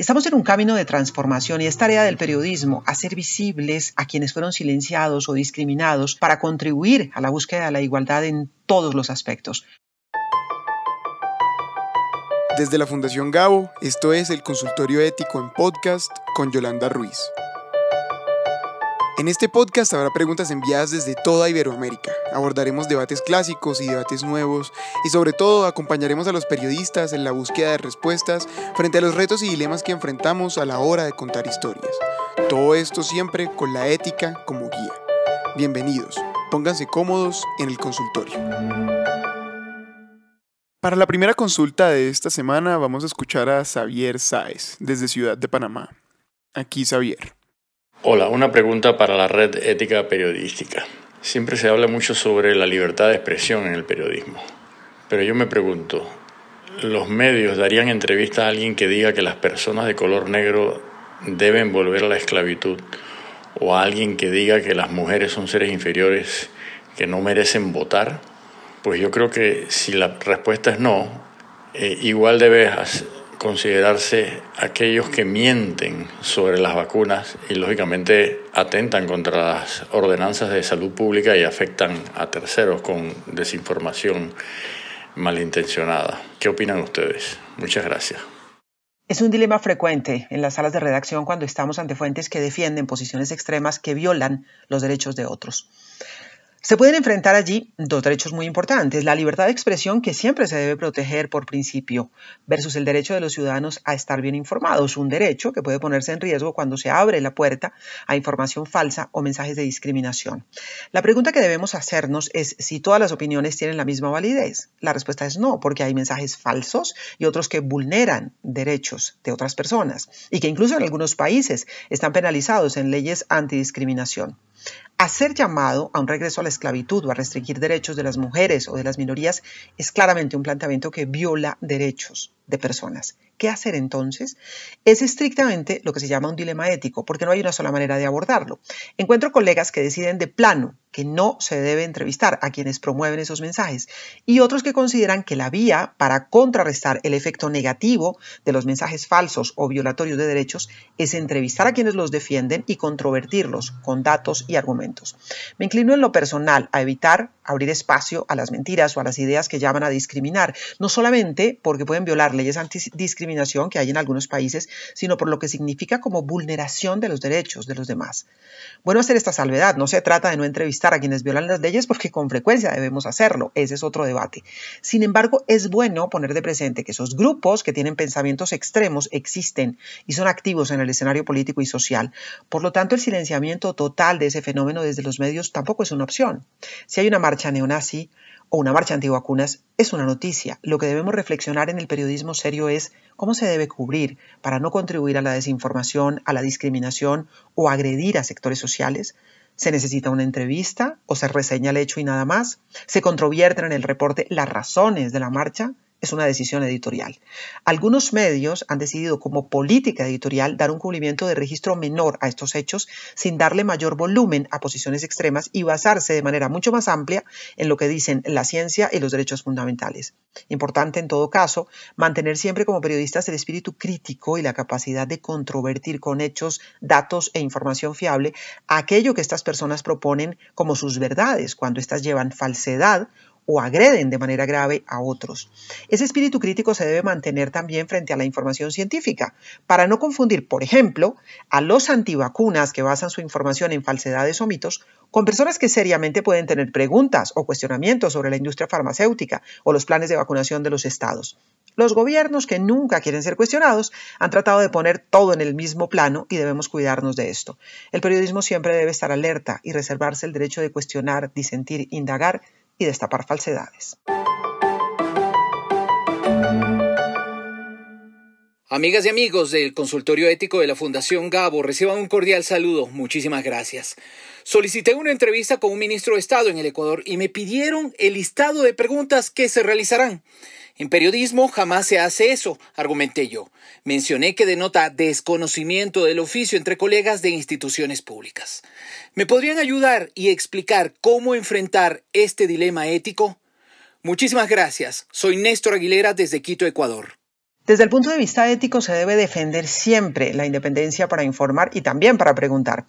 Estamos en un camino de transformación y es tarea del periodismo hacer visibles a quienes fueron silenciados o discriminados para contribuir a la búsqueda de la igualdad en todos los aspectos. Desde la Fundación Gabo, esto es el Consultorio Ético en Podcast con Yolanda Ruiz. En este podcast habrá preguntas enviadas desde toda Iberoamérica. Abordaremos debates clásicos y debates nuevos y sobre todo acompañaremos a los periodistas en la búsqueda de respuestas frente a los retos y dilemas que enfrentamos a la hora de contar historias. Todo esto siempre con la ética como guía. Bienvenidos, pónganse cómodos en el consultorio. Para la primera consulta de esta semana vamos a escuchar a Xavier Sáez desde Ciudad de Panamá. Aquí Xavier. Hola, una pregunta para la red ética periodística. Siempre se habla mucho sobre la libertad de expresión en el periodismo, pero yo me pregunto, ¿los medios darían entrevista a alguien que diga que las personas de color negro deben volver a la esclavitud o a alguien que diga que las mujeres son seres inferiores que no merecen votar? Pues yo creo que si la respuesta es no, eh, igual debe considerarse aquellos que mienten sobre las vacunas y lógicamente atentan contra las ordenanzas de salud pública y afectan a terceros con desinformación malintencionada. ¿Qué opinan ustedes? Muchas gracias. Es un dilema frecuente en las salas de redacción cuando estamos ante fuentes que defienden posiciones extremas que violan los derechos de otros. Se pueden enfrentar allí dos derechos muy importantes, la libertad de expresión que siempre se debe proteger por principio versus el derecho de los ciudadanos a estar bien informados, un derecho que puede ponerse en riesgo cuando se abre la puerta a información falsa o mensajes de discriminación. La pregunta que debemos hacernos es si todas las opiniones tienen la misma validez. La respuesta es no, porque hay mensajes falsos y otros que vulneran derechos de otras personas y que incluso en algunos países están penalizados en leyes antidiscriminación. Hacer llamado a un regreso a la esclavitud o a restringir derechos de las mujeres o de las minorías es claramente un planteamiento que viola derechos de personas. ¿Qué hacer entonces? Es estrictamente lo que se llama un dilema ético, porque no hay una sola manera de abordarlo. Encuentro colegas que deciden de plano que no se debe entrevistar a quienes promueven esos mensajes y otros que consideran que la vía para contrarrestar el efecto negativo de los mensajes falsos o violatorios de derechos es entrevistar a quienes los defienden y controvertirlos con datos y argumentos. Me inclino en lo personal a evitar abrir espacio a las mentiras o a las ideas que llaman a discriminar, no solamente porque pueden violar leyes antidiscriminación que hay en algunos países, sino por lo que significa como vulneración de los derechos de los demás. Bueno hacer esta salvedad, no se trata de no entrevistar a quienes violan las leyes porque con frecuencia debemos hacerlo, ese es otro debate. Sin embargo, es bueno poner de presente que esos grupos que tienen pensamientos extremos existen y son activos en el escenario político y social. Por lo tanto, el silenciamiento total de ese fenómeno desde los medios tampoco es una opción. Si hay una marcha neonazi, o una marcha antivacunas es una noticia. Lo que debemos reflexionar en el periodismo serio es cómo se debe cubrir para no contribuir a la desinformación, a la discriminación o agredir a sectores sociales. ¿Se necesita una entrevista o se reseña el hecho y nada más? ¿Se controvierten en el reporte las razones de la marcha? Es una decisión editorial. Algunos medios han decidido como política editorial dar un cubrimiento de registro menor a estos hechos sin darle mayor volumen a posiciones extremas y basarse de manera mucho más amplia en lo que dicen la ciencia y los derechos fundamentales. Importante en todo caso mantener siempre como periodistas el espíritu crítico y la capacidad de controvertir con hechos, datos e información fiable aquello que estas personas proponen como sus verdades cuando éstas llevan falsedad o agreden de manera grave a otros. Ese espíritu crítico se debe mantener también frente a la información científica, para no confundir, por ejemplo, a los antivacunas que basan su información en falsedades o mitos con personas que seriamente pueden tener preguntas o cuestionamientos sobre la industria farmacéutica o los planes de vacunación de los estados. Los gobiernos que nunca quieren ser cuestionados han tratado de poner todo en el mismo plano y debemos cuidarnos de esto. El periodismo siempre debe estar alerta y reservarse el derecho de cuestionar, disentir, indagar y destapar falsedades. Amigas y amigos del consultorio ético de la Fundación Gabo, reciban un cordial saludo. Muchísimas gracias. Solicité una entrevista con un ministro de Estado en el Ecuador y me pidieron el listado de preguntas que se realizarán. En periodismo jamás se hace eso, argumenté yo. Mencioné que denota desconocimiento del oficio entre colegas de instituciones públicas. ¿Me podrían ayudar y explicar cómo enfrentar este dilema ético? Muchísimas gracias. Soy Néstor Aguilera desde Quito, Ecuador. Desde el punto de vista ético se debe defender siempre la independencia para informar y también para preguntar.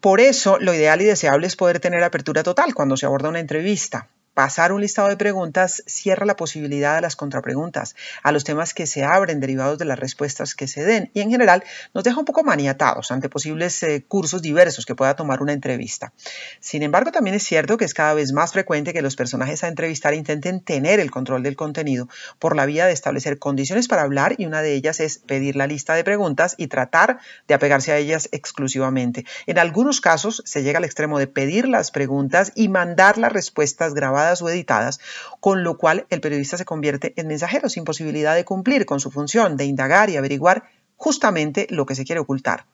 Por eso, lo ideal y deseable es poder tener apertura total cuando se aborda una entrevista. Pasar un listado de preguntas cierra la posibilidad a las contrapreguntas, a los temas que se abren derivados de las respuestas que se den y en general nos deja un poco maniatados ante posibles eh, cursos diversos que pueda tomar una entrevista. Sin embargo, también es cierto que es cada vez más frecuente que los personajes a entrevistar intenten tener el control del contenido por la vía de establecer condiciones para hablar y una de ellas es pedir la lista de preguntas y tratar de apegarse a ellas exclusivamente. En algunos casos se llega al extremo de pedir las preguntas y mandar las respuestas grabadas o editadas, con lo cual el periodista se convierte en mensajero sin posibilidad de cumplir con su función de indagar y averiguar justamente lo que se quiere ocultar.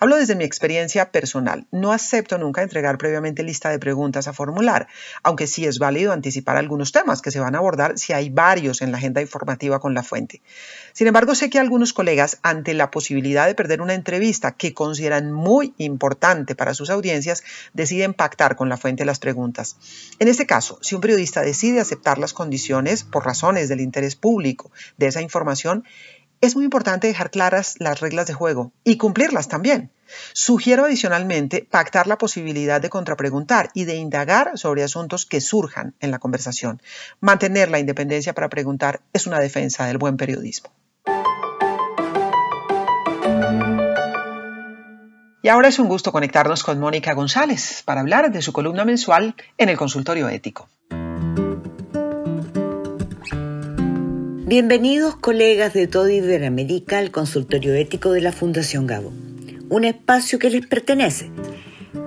Hablo desde mi experiencia personal. No acepto nunca entregar previamente lista de preguntas a formular, aunque sí es válido anticipar algunos temas que se van a abordar si hay varios en la agenda informativa con la fuente. Sin embargo, sé que algunos colegas, ante la posibilidad de perder una entrevista que consideran muy importante para sus audiencias, deciden pactar con la fuente las preguntas. En este caso, si un periodista decide aceptar las condiciones por razones del interés público de esa información, es muy importante dejar claras las reglas de juego y cumplirlas también. Sugiero adicionalmente pactar la posibilidad de contrapreguntar y de indagar sobre asuntos que surjan en la conversación. Mantener la independencia para preguntar es una defensa del buen periodismo. Y ahora es un gusto conectarnos con Mónica González para hablar de su columna mensual en el consultorio ético. Bienvenidos colegas de toda Iberoamérica al consultorio ético de la Fundación Gabo, un espacio que les pertenece.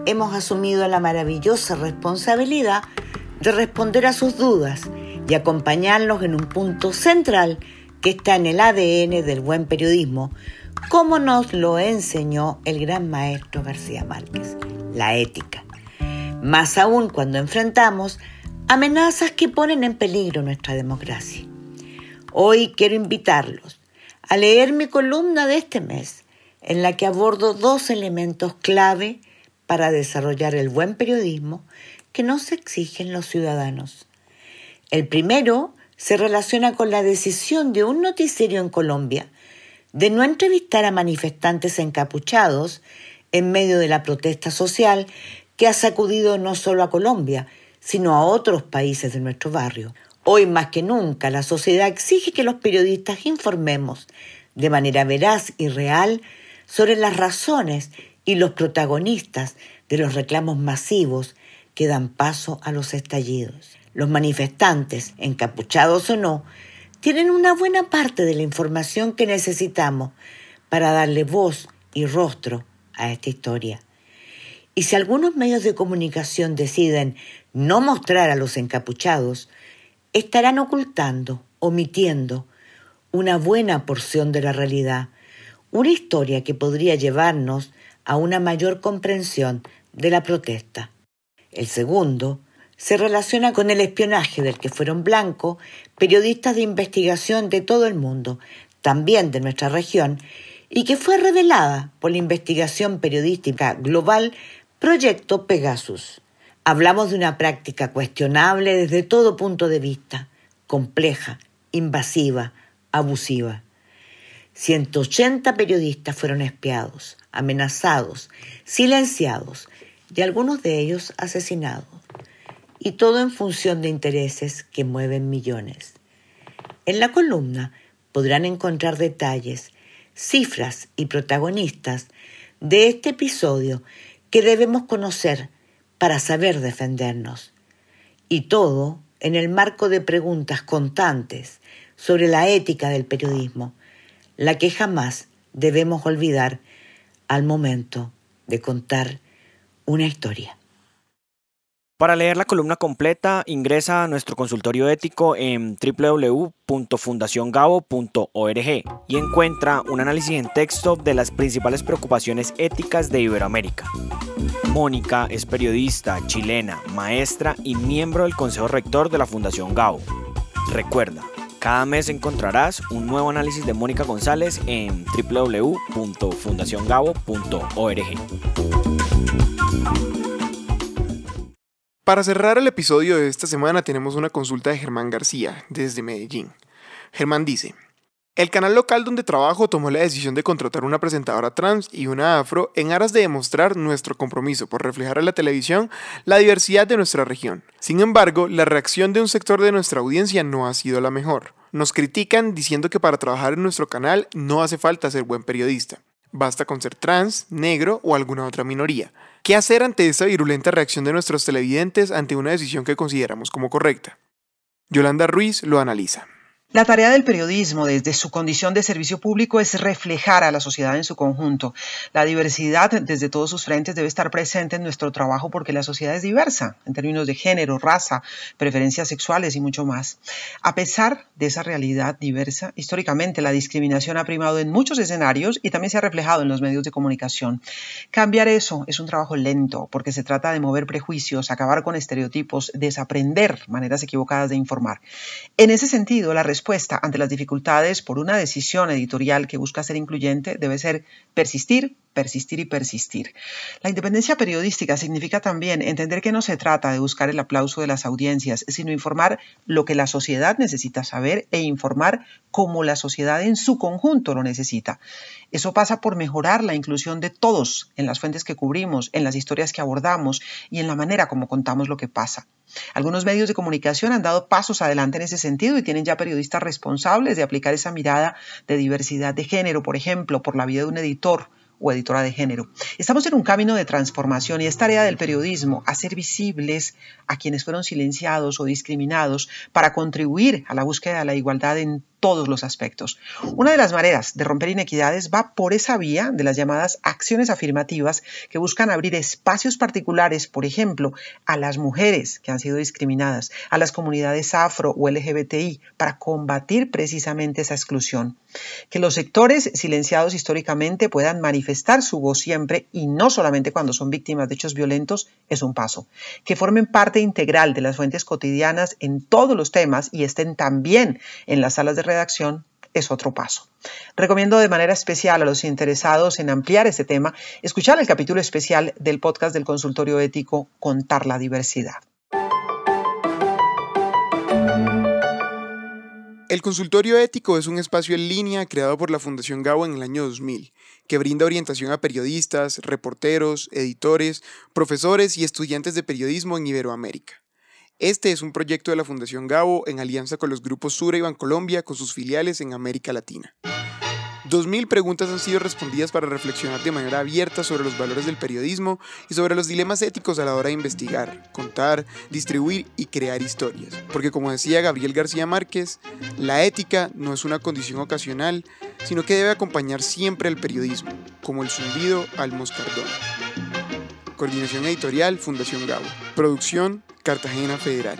Hemos asumido la maravillosa responsabilidad de responder a sus dudas y acompañarlos en un punto central que está en el ADN del buen periodismo, como nos lo enseñó el gran maestro García Márquez, la ética. Más aún cuando enfrentamos amenazas que ponen en peligro nuestra democracia. Hoy quiero invitarlos a leer mi columna de este mes, en la que abordo dos elementos clave para desarrollar el buen periodismo que nos exigen los ciudadanos. El primero se relaciona con la decisión de un noticiero en Colombia de no entrevistar a manifestantes encapuchados en medio de la protesta social que ha sacudido no solo a Colombia, sino a otros países de nuestro barrio. Hoy más que nunca la sociedad exige que los periodistas informemos de manera veraz y real sobre las razones y los protagonistas de los reclamos masivos que dan paso a los estallidos. Los manifestantes, encapuchados o no, tienen una buena parte de la información que necesitamos para darle voz y rostro a esta historia. Y si algunos medios de comunicación deciden no mostrar a los encapuchados, estarán ocultando, omitiendo una buena porción de la realidad, una historia que podría llevarnos a una mayor comprensión de la protesta. El segundo se relaciona con el espionaje del que fueron blancos periodistas de investigación de todo el mundo, también de nuestra región, y que fue revelada por la investigación periodística global Proyecto Pegasus. Hablamos de una práctica cuestionable desde todo punto de vista, compleja, invasiva, abusiva. 180 periodistas fueron espiados, amenazados, silenciados y algunos de ellos asesinados. Y todo en función de intereses que mueven millones. En la columna podrán encontrar detalles, cifras y protagonistas de este episodio que debemos conocer para saber defendernos. Y todo en el marco de preguntas constantes sobre la ética del periodismo, la que jamás debemos olvidar al momento de contar una historia. Para leer la columna completa, ingresa a nuestro consultorio ético en www.fundaciongabo.org y encuentra un análisis en texto de las principales preocupaciones éticas de Iberoamérica. Mónica es periodista, chilena, maestra y miembro del Consejo Rector de la Fundación Gabo. Recuerda, cada mes encontrarás un nuevo análisis de Mónica González en www.fundaciongabo.org. Para cerrar el episodio de esta semana tenemos una consulta de Germán García desde Medellín. Germán dice, El canal local donde trabajo tomó la decisión de contratar una presentadora trans y una afro en aras de demostrar nuestro compromiso por reflejar en la televisión la diversidad de nuestra región. Sin embargo, la reacción de un sector de nuestra audiencia no ha sido la mejor. Nos critican diciendo que para trabajar en nuestro canal no hace falta ser buen periodista. Basta con ser trans, negro o alguna otra minoría. ¿Qué hacer ante esta virulenta reacción de nuestros televidentes ante una decisión que consideramos como correcta? Yolanda Ruiz lo analiza. La tarea del periodismo desde su condición de servicio público es reflejar a la sociedad en su conjunto. La diversidad desde todos sus frentes debe estar presente en nuestro trabajo porque la sociedad es diversa en términos de género, raza, preferencias sexuales y mucho más. A pesar de esa realidad diversa, históricamente la discriminación ha primado en muchos escenarios y también se ha reflejado en los medios de comunicación. Cambiar eso es un trabajo lento porque se trata de mover prejuicios, acabar con estereotipos, desaprender maneras equivocadas de informar. En ese sentido, la ante las dificultades por una decisión editorial que busca ser incluyente debe ser persistir, persistir y persistir. La independencia periodística significa también entender que no se trata de buscar el aplauso de las audiencias, sino informar lo que la sociedad necesita saber e informar como la sociedad en su conjunto lo necesita. Eso pasa por mejorar la inclusión de todos en las fuentes que cubrimos, en las historias que abordamos y en la manera como contamos lo que pasa. Algunos medios de comunicación han dado pasos adelante en ese sentido y tienen ya periodistas responsables de aplicar esa mirada de diversidad de género, por ejemplo, por la vida de un editor o editora de género. Estamos en un camino de transformación y es tarea del periodismo hacer visibles a quienes fueron silenciados o discriminados para contribuir a la búsqueda de la igualdad en todos los aspectos. Una de las maneras de romper inequidades va por esa vía de las llamadas acciones afirmativas que buscan abrir espacios particulares, por ejemplo, a las mujeres que han sido discriminadas, a las comunidades afro o LGBTI, para combatir precisamente esa exclusión. Que los sectores silenciados históricamente puedan manifestar su voz siempre y no solamente cuando son víctimas de hechos violentos es un paso. Que formen parte integral de las fuentes cotidianas en todos los temas y estén también en las salas de redacción es otro paso. Recomiendo de manera especial a los interesados en ampliar este tema escuchar el capítulo especial del podcast del consultorio ético Contar la diversidad. El consultorio ético es un espacio en línea creado por la Fundación Gabo en el año 2000, que brinda orientación a periodistas, reporteros, editores, profesores y estudiantes de periodismo en Iberoamérica. Este es un proyecto de la Fundación Gabo en alianza con los grupos Sura y Bancolombia con sus filiales en América Latina. 2.000 preguntas han sido respondidas para reflexionar de manera abierta sobre los valores del periodismo y sobre los dilemas éticos a la hora de investigar, contar, distribuir y crear historias. Porque como decía Gabriel García Márquez, la ética no es una condición ocasional, sino que debe acompañar siempre al periodismo, como el zumbido al moscardón. Coordinación editorial, Fundación Gabo. Producción, Cartagena Federal.